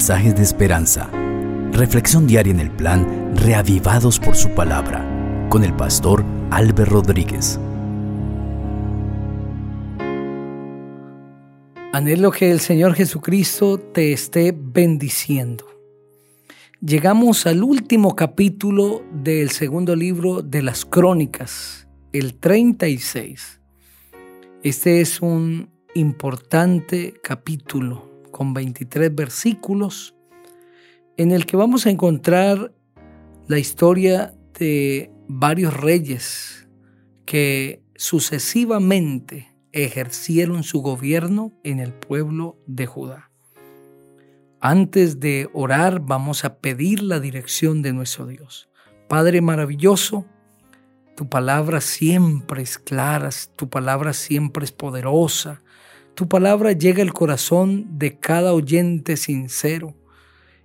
mensajes de esperanza. Reflexión diaria en el plan Reavivados por su palabra con el pastor Álvaro Rodríguez. Anhelo que el Señor Jesucristo te esté bendiciendo. Llegamos al último capítulo del segundo libro de las Crónicas, el 36. Este es un importante capítulo con 23 versículos en el que vamos a encontrar la historia de varios reyes que sucesivamente ejercieron su gobierno en el pueblo de Judá. Antes de orar vamos a pedir la dirección de nuestro Dios. Padre maravilloso, tu palabra siempre es clara, tu palabra siempre es poderosa, tu palabra llega al corazón de cada oyente sincero.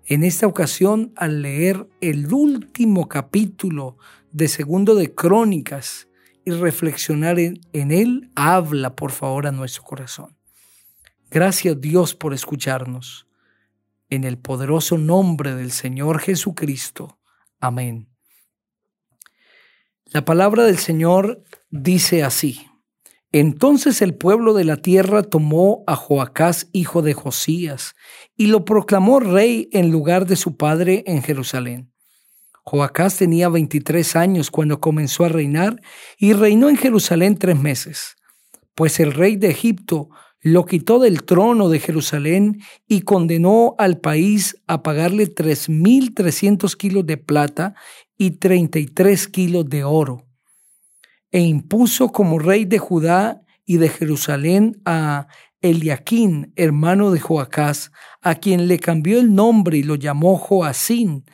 En esta ocasión, al leer el último capítulo de Segundo de Crónicas y reflexionar en, en él, habla por favor a nuestro corazón. Gracias Dios por escucharnos. En el poderoso nombre del Señor Jesucristo. Amén. La palabra del Señor dice así. Entonces el pueblo de la tierra tomó a Joacás, hijo de Josías, y lo proclamó rey en lugar de su padre en Jerusalén. Joacás tenía 23 años cuando comenzó a reinar y reinó en Jerusalén tres meses, pues el rey de Egipto lo quitó del trono de Jerusalén y condenó al país a pagarle 3.300 kilos de plata y 33 kilos de oro e impuso como rey de Judá y de Jerusalén a Eliaquín, hermano de Joacás, a quien le cambió el nombre y lo llamó Joacín.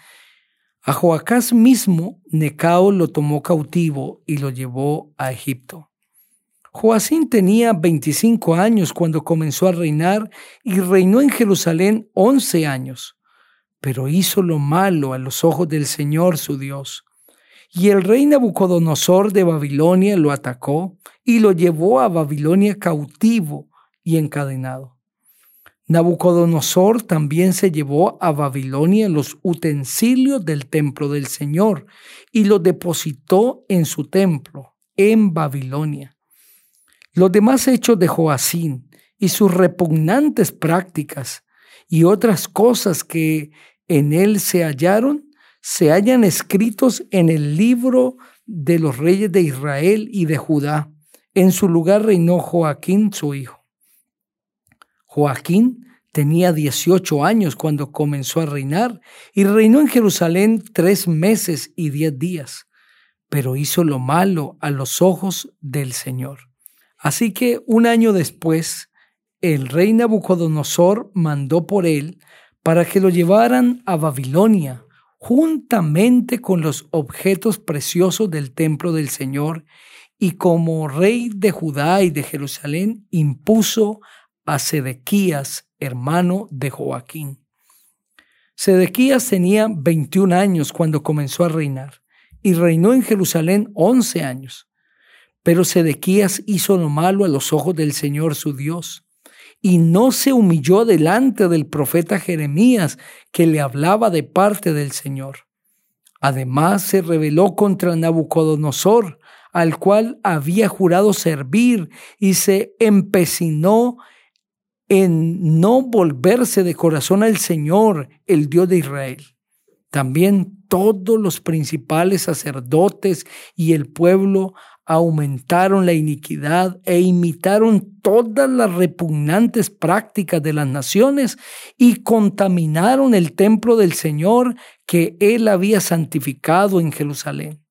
A Joacás mismo, Necao lo tomó cautivo y lo llevó a Egipto. Joacín tenía 25 años cuando comenzó a reinar y reinó en Jerusalén 11 años, pero hizo lo malo a los ojos del Señor su Dios y el rey Nabucodonosor de Babilonia lo atacó y lo llevó a Babilonia cautivo y encadenado. Nabucodonosor también se llevó a Babilonia los utensilios del templo del Señor y los depositó en su templo, en Babilonia. Los demás hechos de Joacín y sus repugnantes prácticas y otras cosas que en él se hallaron se hallan escritos en el libro de los reyes de Israel y de Judá. En su lugar reinó Joaquín, su hijo. Joaquín tenía 18 años cuando comenzó a reinar y reinó en Jerusalén tres meses y diez días, pero hizo lo malo a los ojos del Señor. Así que un año después, el rey Nabucodonosor mandó por él para que lo llevaran a Babilonia, juntamente con los objetos preciosos del templo del Señor, y como rey de Judá y de Jerusalén impuso a Sedequías, hermano de Joaquín. Sedequías tenía 21 años cuando comenzó a reinar y reinó en Jerusalén 11 años. Pero Sedequías hizo lo malo a los ojos del Señor su Dios y no se humilló delante del profeta Jeremías que le hablaba de parte del Señor. Además se rebeló contra Nabucodonosor, al cual había jurado servir, y se empecinó en no volverse de corazón al Señor, el Dios de Israel. También todos los principales sacerdotes y el pueblo aumentaron la iniquidad e imitaron todas las repugnantes prácticas de las naciones y contaminaron el templo del Señor que él había santificado en Jerusalén.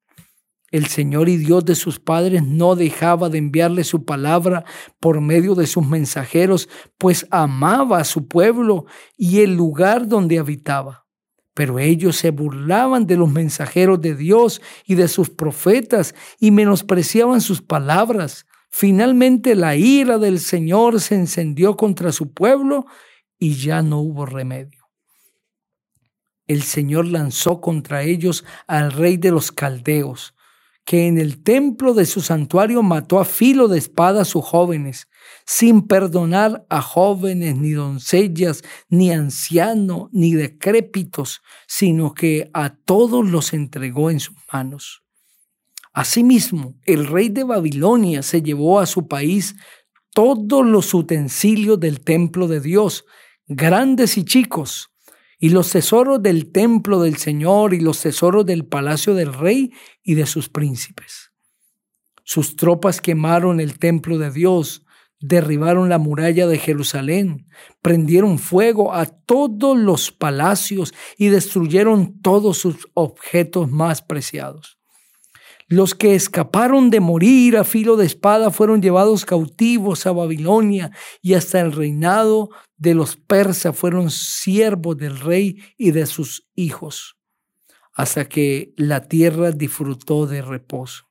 El Señor y Dios de sus padres no dejaba de enviarle su palabra por medio de sus mensajeros, pues amaba a su pueblo y el lugar donde habitaba. Pero ellos se burlaban de los mensajeros de Dios y de sus profetas y menospreciaban sus palabras. Finalmente la ira del Señor se encendió contra su pueblo y ya no hubo remedio. El Señor lanzó contra ellos al rey de los caldeos, que en el templo de su santuario mató a filo de espada a sus jóvenes, sin perdonar a jóvenes, ni doncellas, ni ancianos, ni decrépitos, sino que a todos los entregó en sus manos. Asimismo, el rey de Babilonia se llevó a su país todos los utensilios del templo de Dios, grandes y chicos, y los tesoros del templo del Señor y los tesoros del palacio del rey y de sus príncipes. Sus tropas quemaron el templo de Dios, derribaron la muralla de Jerusalén, prendieron fuego a todos los palacios y destruyeron todos sus objetos más preciados. Los que escaparon de morir a filo de espada fueron llevados cautivos a Babilonia y hasta el reinado de los persas fueron siervos del rey y de sus hijos, hasta que la tierra disfrutó de reposo.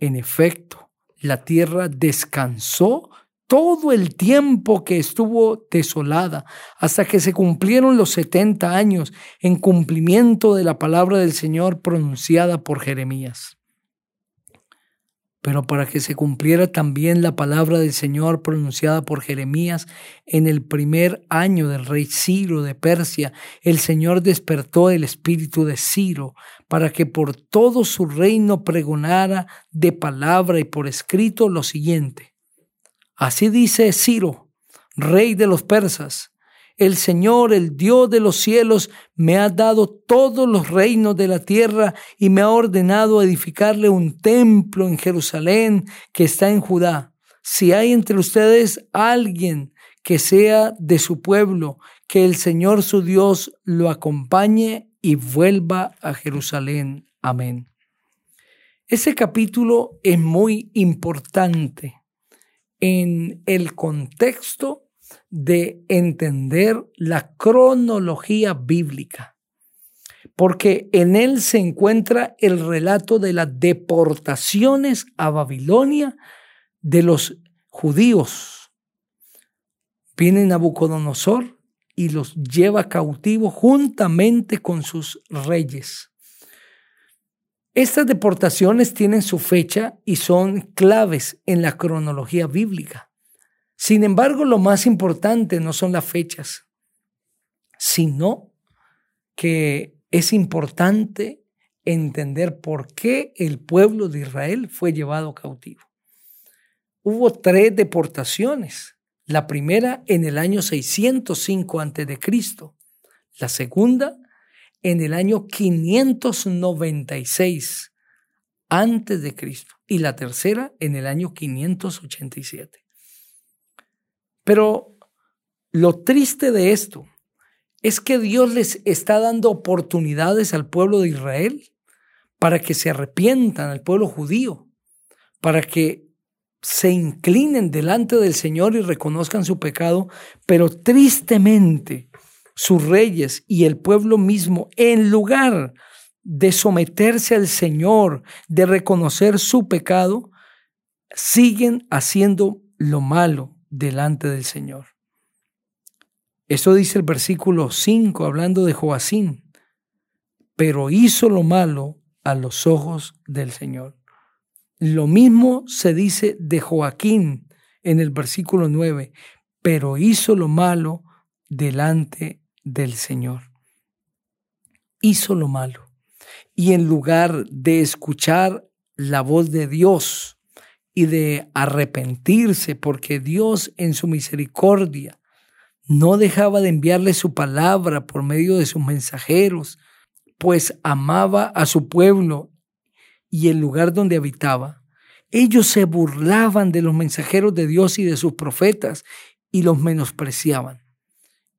En efecto, la tierra descansó todo el tiempo que estuvo desolada, hasta que se cumplieron los setenta años en cumplimiento de la palabra del Señor pronunciada por Jeremías. Pero para que se cumpliera también la palabra del Señor pronunciada por Jeremías en el primer año del rey Ciro de Persia, el Señor despertó el espíritu de Ciro para que por todo su reino pregonara de palabra y por escrito lo siguiente Así dice Ciro, rey de los persas, el Señor, el Dios de los cielos, me ha dado todos los reinos de la tierra y me ha ordenado edificarle un templo en Jerusalén que está en Judá. Si hay entre ustedes alguien que sea de su pueblo, que el Señor su Dios lo acompañe y vuelva a Jerusalén. Amén. Ese capítulo es muy importante en el contexto de entender la cronología bíblica, porque en él se encuentra el relato de las deportaciones a Babilonia de los judíos. Viene Nabucodonosor y los lleva cautivos juntamente con sus reyes. Estas deportaciones tienen su fecha y son claves en la cronología bíblica. Sin embargo, lo más importante no son las fechas, sino que es importante entender por qué el pueblo de Israel fue llevado cautivo. Hubo tres deportaciones. La primera en el año 605 a.C., la segunda en el año 596 antes de Cristo y la tercera en el año 587. Pero lo triste de esto es que Dios les está dando oportunidades al pueblo de Israel para que se arrepientan, al pueblo judío, para que se inclinen delante del Señor y reconozcan su pecado, pero tristemente sus reyes y el pueblo mismo, en lugar de someterse al Señor, de reconocer su pecado, siguen haciendo lo malo delante del Señor. Eso dice el versículo 5 hablando de Joacín, pero hizo lo malo a los ojos del Señor. Lo mismo se dice de Joaquín en el versículo 9, pero hizo lo malo delante del Señor. Hizo lo malo. Y en lugar de escuchar la voz de Dios, y de arrepentirse, porque Dios en su misericordia no dejaba de enviarle su palabra por medio de sus mensajeros, pues amaba a su pueblo y el lugar donde habitaba. Ellos se burlaban de los mensajeros de Dios y de sus profetas y los menospreciaban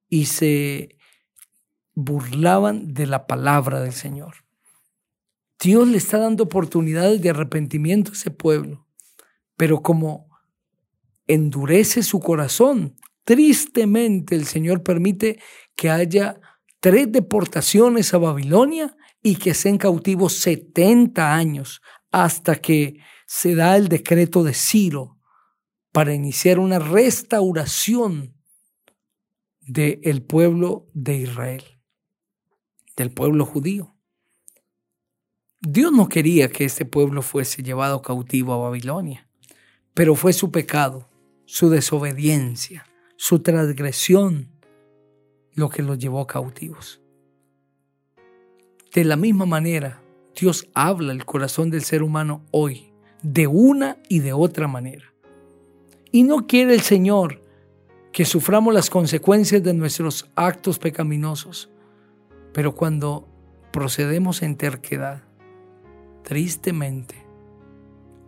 y se burlaban de la palabra del Señor. Dios le está dando oportunidades de arrepentimiento a ese pueblo pero como endurece su corazón, tristemente el Señor permite que haya tres deportaciones a Babilonia y que sean cautivos 70 años hasta que se da el decreto de Ciro para iniciar una restauración del pueblo de Israel, del pueblo judío. Dios no quería que este pueblo fuese llevado cautivo a Babilonia, pero fue su pecado, su desobediencia, su transgresión lo que los llevó cautivos. De la misma manera, Dios habla el corazón del ser humano hoy, de una y de otra manera. Y no quiere el Señor que suframos las consecuencias de nuestros actos pecaminosos, pero cuando procedemos en terquedad, tristemente,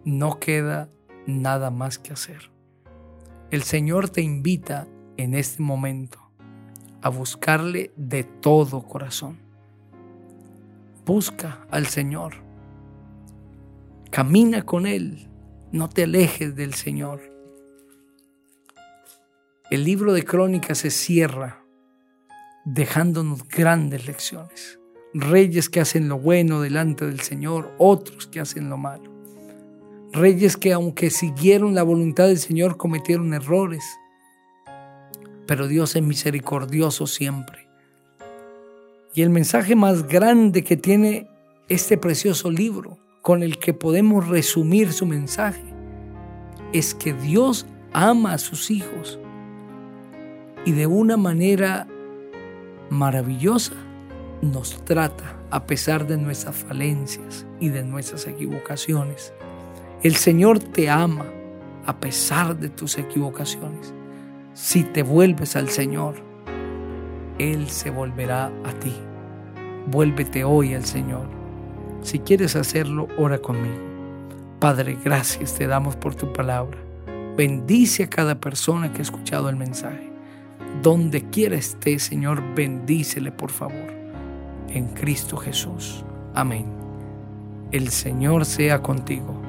no queda nada más que hacer. El Señor te invita en este momento a buscarle de todo corazón. Busca al Señor. Camina con Él. No te alejes del Señor. El libro de Crónicas se cierra dejándonos grandes lecciones. Reyes que hacen lo bueno delante del Señor, otros que hacen lo malo. Reyes que aunque siguieron la voluntad del Señor cometieron errores. Pero Dios es misericordioso siempre. Y el mensaje más grande que tiene este precioso libro, con el que podemos resumir su mensaje, es que Dios ama a sus hijos y de una manera maravillosa nos trata a pesar de nuestras falencias y de nuestras equivocaciones. El Señor te ama a pesar de tus equivocaciones. Si te vuelves al Señor, Él se volverá a ti. Vuélvete hoy al Señor. Si quieres hacerlo, ora conmigo. Padre, gracias te damos por tu palabra. Bendice a cada persona que ha escuchado el mensaje. Donde quiera esté, Señor, bendícele por favor. En Cristo Jesús. Amén. El Señor sea contigo